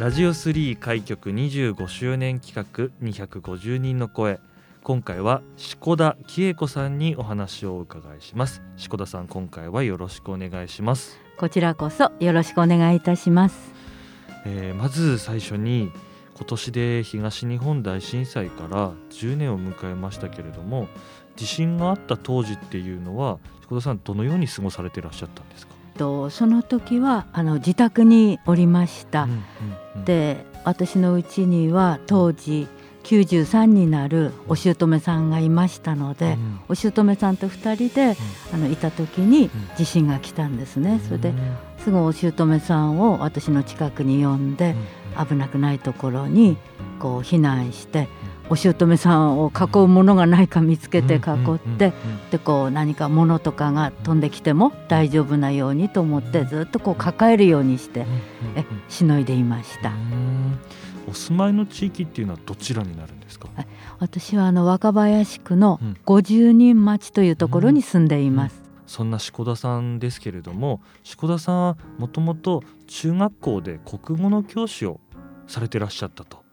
ラジオ3開局25周年企画250人の声。今回は志田紀恵子さんにお話をお伺いします。志田さん今回はよろしくお願いします。こちらこそよろしくお願いいたします、えー、まず最初に今年で東日本大震災から10年を迎えましたけれども地震があった当時っていうのは志田さんどのように過ごされていらっしゃったんですか？とその時はあの自宅におりました、うんうんうん、で私のうちには当時93になるお姑さんがいましたので、うん、お姑さんと2人で、うん、あのいた時に地震が来たんですね、それですぐお姑さんを私の近くに呼んで、危なくないところにこう避難して、お姑さんを囲うものがないか見つけて囲ってでこう何か物とかが飛んできても大丈夫なようにと思ってずっとこう抱えるようにしてえしのいでいました。お住まいの地域っていうのはどちらになるんですか？私はあの若林区の五十人町というところに住んでいます。そんな志田さんですけれども志田さんはもともと中学校で国語の教師をされてらっしゃったと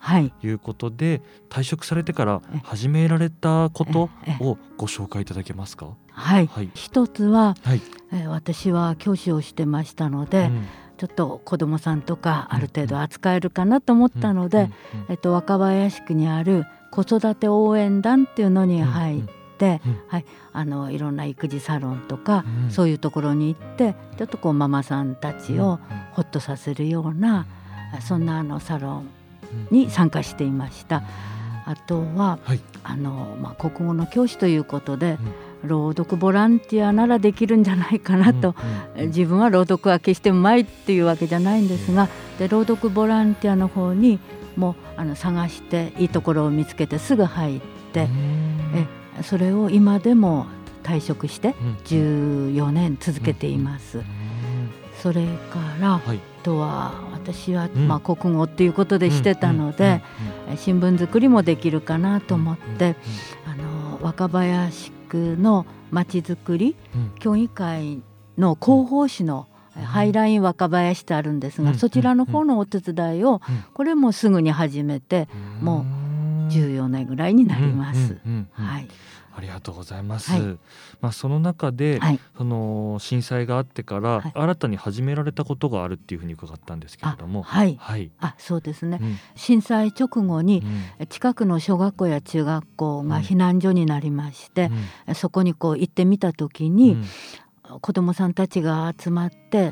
い。うことで、はい、退職されてから始められたことをご紹介いただけますか？はい、はい、一つは、はい、え私は教師をしてましたので、うん、ちょっと子どもさんとかある程度扱えるかなと思ったので、えっと、若林区にある子育て応援団っていうのに入って。はい、あのいろんな育児サロンとか、うん、そういうところに行ってちょっとこうママさんたちをほっとさせるような、そんなあのサロンに参加していました。あとは、はい、あのまあ、国語の教師ということで、朗読ボランティアならできるんじゃないかなと、自分は朗読は決してうまいっていうわけじゃないんですがで朗読ボランティアの方にもあの探していいところを見つけてすぐ入ってえそれを今でも退職して14年続けています。それから、はい、とは私は、まあ、国語っていうことでしてたので、新聞作りもできるかなと思って、あの若林区のまちづくり協議会の広報誌のハイライン若林ってあるんですが、そちらの方のお手伝いをこれもすぐに始めてもう14年ぐらいになります。はい。ありがとうございます。はい、まあその中で、はい、その震災があってから新たに始められたことがあるっていうふうに伺ったんですけれども、はい、はい、あそうですね、うん、震災直後に近くの小学校や中学校が避難所になりまして、うん、そこにこう行ってみた時に、うん、子どもさんたちが集まって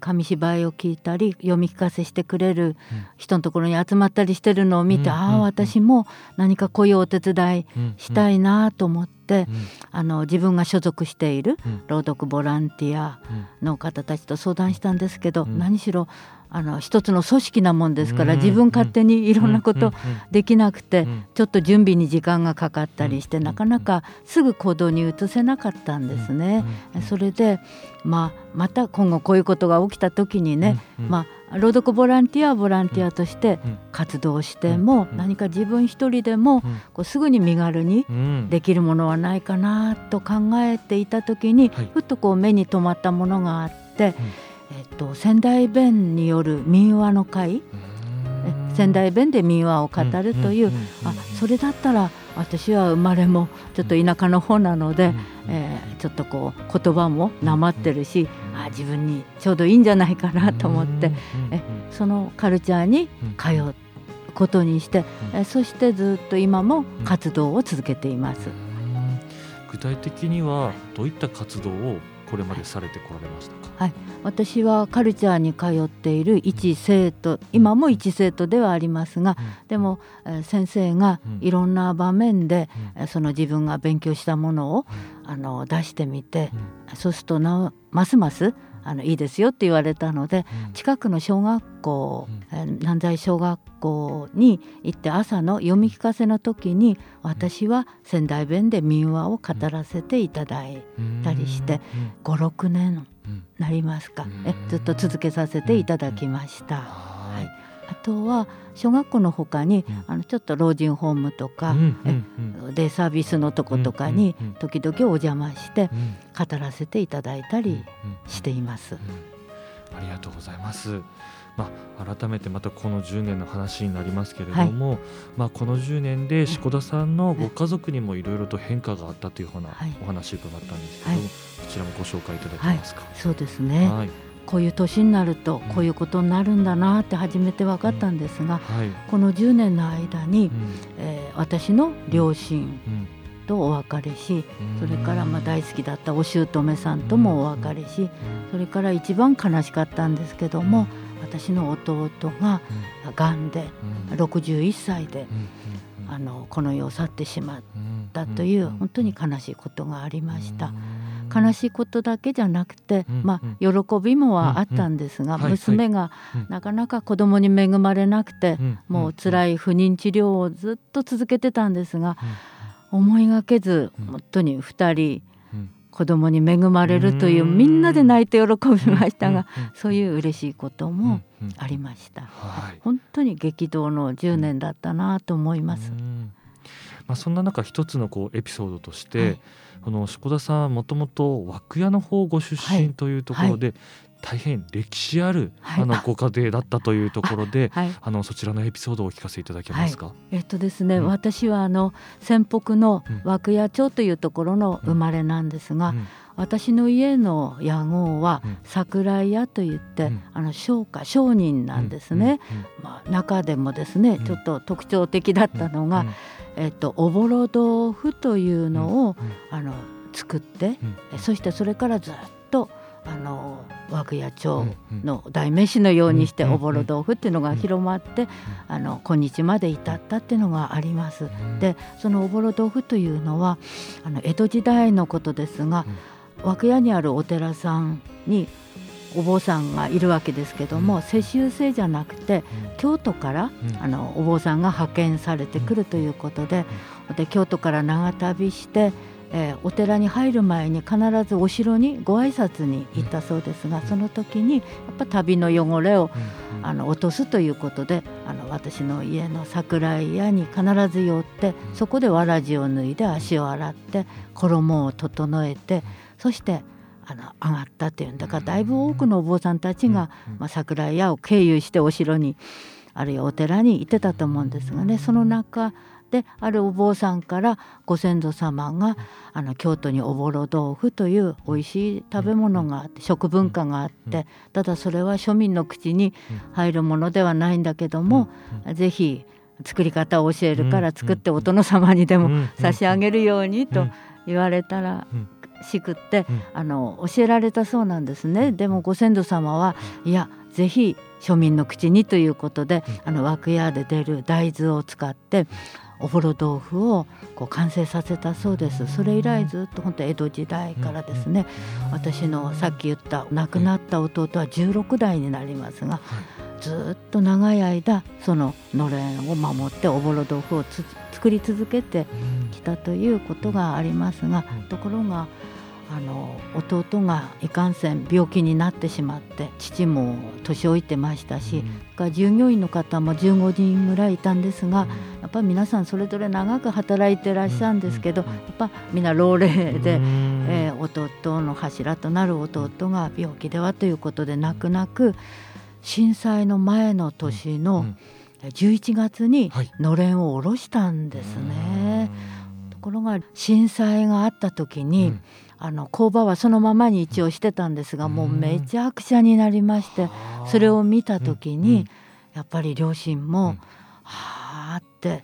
紙芝居を聞いたり読み聞かせしてくれる人のところに集まったりしてるのを見て、ああ私も何かこういうお手伝いしたいなと思って、あの自分が所属している朗読ボランティアの方たちと相談したんですけど、何しろあの一つの組織なもんですから自分勝手にいろんなことできなくてちょっと準備に時間がかかったりしてなかなかすぐ行動に移せなかったんですね。それで、まあ、また今後こういうことが起きた時にね、まあ、朗読ボランティアはボランティアとして活動しても何か自分一人でもこうすぐに身軽にできるものはないかなと考えていた時にふっとこう目に留まったものがあって。えっと、仙台弁による民話の会？仙台弁で民話を語るという,、あそれだったら私は生まれもちょっと田舎の方なので、えー、ちょっとこう言葉もなまってるし、あ自分にちょうどいいんじゃないかなと思って、えそのカルチャーに通うことにして、えそしてずっと今も活動を続けています。具体的にはどういった活動をここれまでされてこられましたか、はい、私はカルチャーに通っている一生徒、今も一生徒ではありますが、うん、でも、えー、先生がいろんな場面で、うん、その自分が勉強したものを、うん、あの出してみて、そうするとなますますあのいいですよって言われたので、うん、近くの小学校、うん、南西小学校に行って朝の読み聞かせの時に私は仙台弁で民話を語らせていただいたりして、56年なりますか、えずっと続けさせていただきました。はいあとは小学校のほかに、あのちょっと老人ホームとか、デイサービスのとことかに時々お邪魔して語らせていただいたりしています。ありがとうございます。まあ、改めてまたこの10年の話になりますけれども、はい、まあ、この10年で志子田さんのご家族にもいろいろと変化があったというようなお話伺ったんですけども、はい、こちらもご紹介いただけますか？はい、そうですね、こういう年になるとこういうことになるんだなって初めて分かったんですが、はい、この10年の間に、えー、私の両親とお別れしそれからまあ大好きだったお姑さんともお別れしそれから一番悲しかったんですけども私の弟ががん。で61歳であのこの世を去ってしまったという本当に悲しいことがありました。悲しいことだけじゃなくて、まあ、喜びもはあったんですが、娘がなかなか子供に恵まれなくて、もう辛い不妊治療をずっと続けてたんですが、思いがけず本当に2人子供に恵まれるというみんなで泣いて喜びましたがそういう嬉しいこともありました、本当に激動の10年だったなと思います。まあ、そんな中一つのこうエピソードとして、はい、この志子田さんもともと涌屋の方ご出身というところで、はい大変歴史ある、はい、あのご家庭だったというところで、ああのそちらのエピソードをお聞かせいただけますか？えっとですね、うん、私はあの仙北の涌屋町というところの生まれなんですが、うん、私の家の屋号は桜井屋といって、あの商家商人なんですね。まあ中でもですね、ちょっと特徴的だったのが、えっと、おぼろ豆腐というのを、あの作って、そしてそれからずっとあの涌谷町の代名詞のようにしておぼろ豆腐っていうのが広まってあの今日まで至ったっていうのがあります。でそのおぼろ豆腐というのはあの江戸時代のことですが涌谷にあるお寺さんにお坊さんがいるわけですけども、世襲制じゃなくて、京都から、あのお坊さんが派遣されてくるということで,、で京都から長旅して、えー、お寺に入る前に必ずお城にご挨拶に行ったそうですが、その時にやっぱ旅の汚れを、あの落とすということであの私の家の桜井屋に必ず寄ってそこでわらじを脱いで足を洗って衣を整えてそしてあの上がったっていうんだからだいぶ多くのお坊さんたちが、まあ、桜屋を経由してお城にあるいはお寺に行ってたと思うんですがねその中であるお坊さんからご先祖様があの京都におぼろ豆腐という美味しい食べ物があって食文化があってただそれは庶民の口に入るものではないんだけども是非作り方を教えるから作ってお殿様にでも差し上げるようにと言われたらしくって、うん、あの教えられたそうなんですね。でもご先祖様はいやぜひ庶民の口にということで、あの枠屋で出る大豆を使っておぼろ豆腐をこう完成させたそうです。それ以来ずっと本当江戸時代からですね私のさっき言った亡くなった弟は16代になりますがずっと長い。間そののれんを守っておぼろ豆腐を作り続けてきたということがありますがところがあの弟がいかんせん病気になってしまって父も年老いてましたし、うん、従業員の方も15人ぐらいいたんですが、うん、やっぱり皆さんそれぞれ長く働いてらっしゃるんですけど、やっぱみんな老齢で、えー、弟の柱となる弟が病気ではということで泣く泣く震災の前の年の11月にのれんを下ろしたんですね。ところが震災があった時に、うん。あの工場はそのままに一応してたんですが、もうめちゃくちゃになりましてそれを見た時に、やっぱり両親も、はあって、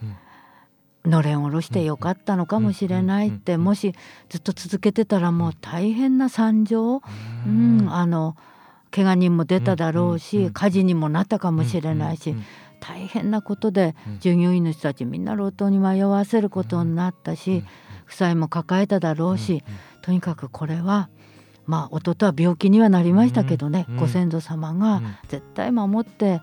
のれん下ろしてよかったのかもしれないってもしずっと続けてたらもう大変な惨状、うん、あの怪我人も出ただろうし火事にもなったかもしれないし大変なことで従業員の人たちみんな路頭に迷わせることになったし負債も抱えただろうしとにかくこれはまあ弟は病気にはなりましたけどね、ご先祖様が絶対守って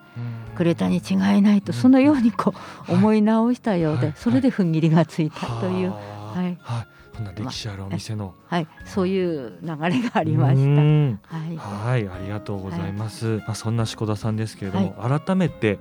くれたに違いないと、そのようにこう思い直したようで、それで踏ん切りがついたという。はい、はいそんな歴史あるお店の、まあ、はい、そういう流れがありました。はい、はい、ありがとうございます。はい、まあそんな志子田さんですけれども、はい、改めて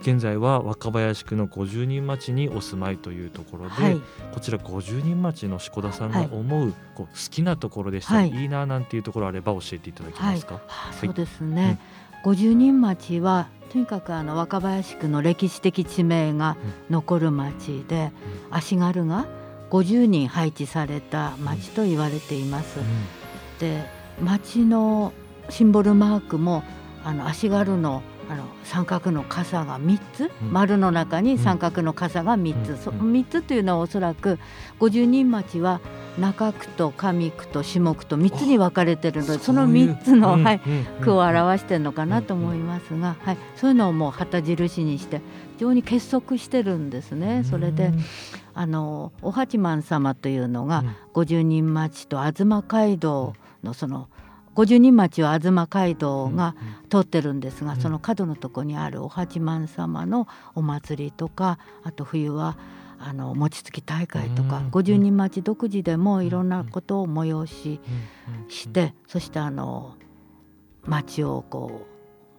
現在は若林区の50人町にお住まいというところで、はい、こちら50人町の志子田さんが思う、こう好きなところでした。り、い、いななんていうところあれば教えていただけますか？そうですね。うん、50人町はとにかくあの若林区の歴史的地名が残る町で、うん、足軽が50人配置された町と言われています。うん、で町のシンボルマークもあの足軽のあの三角の傘が3つ、うん、丸の中に三角の傘が3つ、うん、そ3つというのはおそらく五十人町は中区と上区と下区と3つに分かれてるのでその3つの、はい、区を表してるのかなと思いますが、はい、そういうのをもう旗印にして非常に結束してるんですね。それであのお八幡様というのが五十人町と東街道のその、五十人町は東街道が通ってるんですが、その角のとこにあるお八幡様のお祭りとかあと冬はあの餅つき大会とか五十人町独自でもいろんなことを催ししてそしてあの町をこ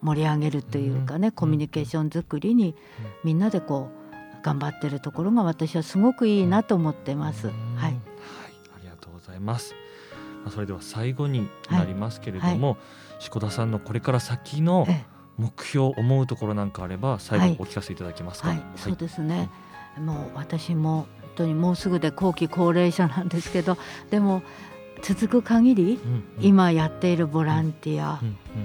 う盛り上げるというかねコミュニケーション作りにみんなでこう頑張ってるところが私はすごくいいなと思ってます。はい、はい、ありがとうございます。それでは最後になりますけれども、志子田さんのこれから先の目標思うところなんかあれば最後お聞かせいただけますか？はい、そうですね。もう私も本当にもうすぐで後期高齢者なんですけど、でも続く限り、今やっているボランティア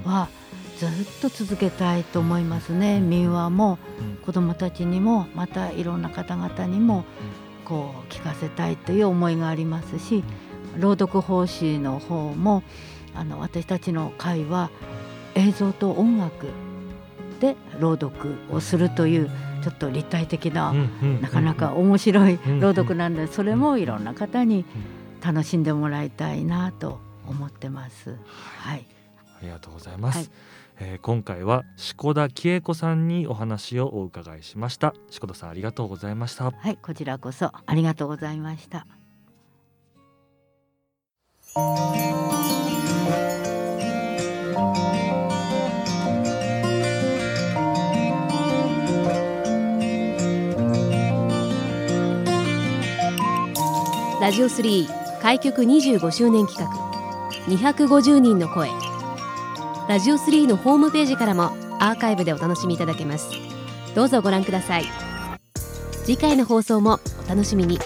はずっと続けたいと思いますね。民話も子どもたちにもまたいろんな方々にもこう聞かせたいという思いがありますし。朗読奉仕の方もあの私たちの会は映像と音楽で朗読をするというちょっと立体的な、なかなか面白い朗読なんでそれもいろんな方に楽しんでもらいたいなと思ってます。はい、ありがとうございます。はい、えー、今回は志田紀恵子さんにお話をお伺いしました。志田さんありがとうございました。はい、こちらこそありがとうございました。ラジオ3開局25周年企画250人の声ラジオ3のホームページからもアーカイブでお楽しみいただけます。どうぞご覧ください。次回の放送もお楽しみに。